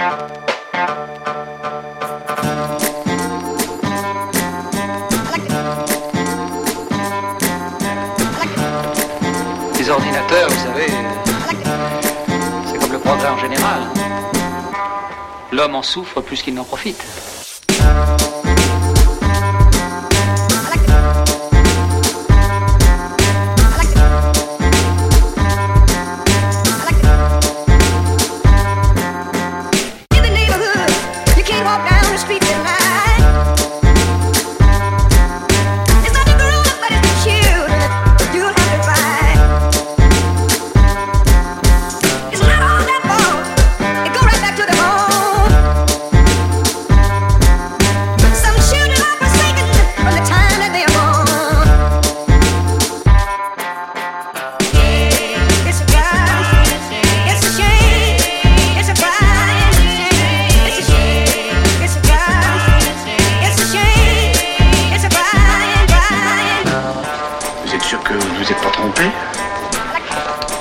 Les ordinateurs, vous savez, c'est comme le progrès en général. L'homme en souffre plus qu'il n'en profite.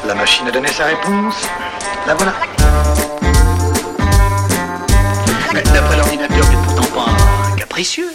La machine a donné sa réponse. La voilà. Mais d'après l'ordinateur, n'est pourtant pas capricieux.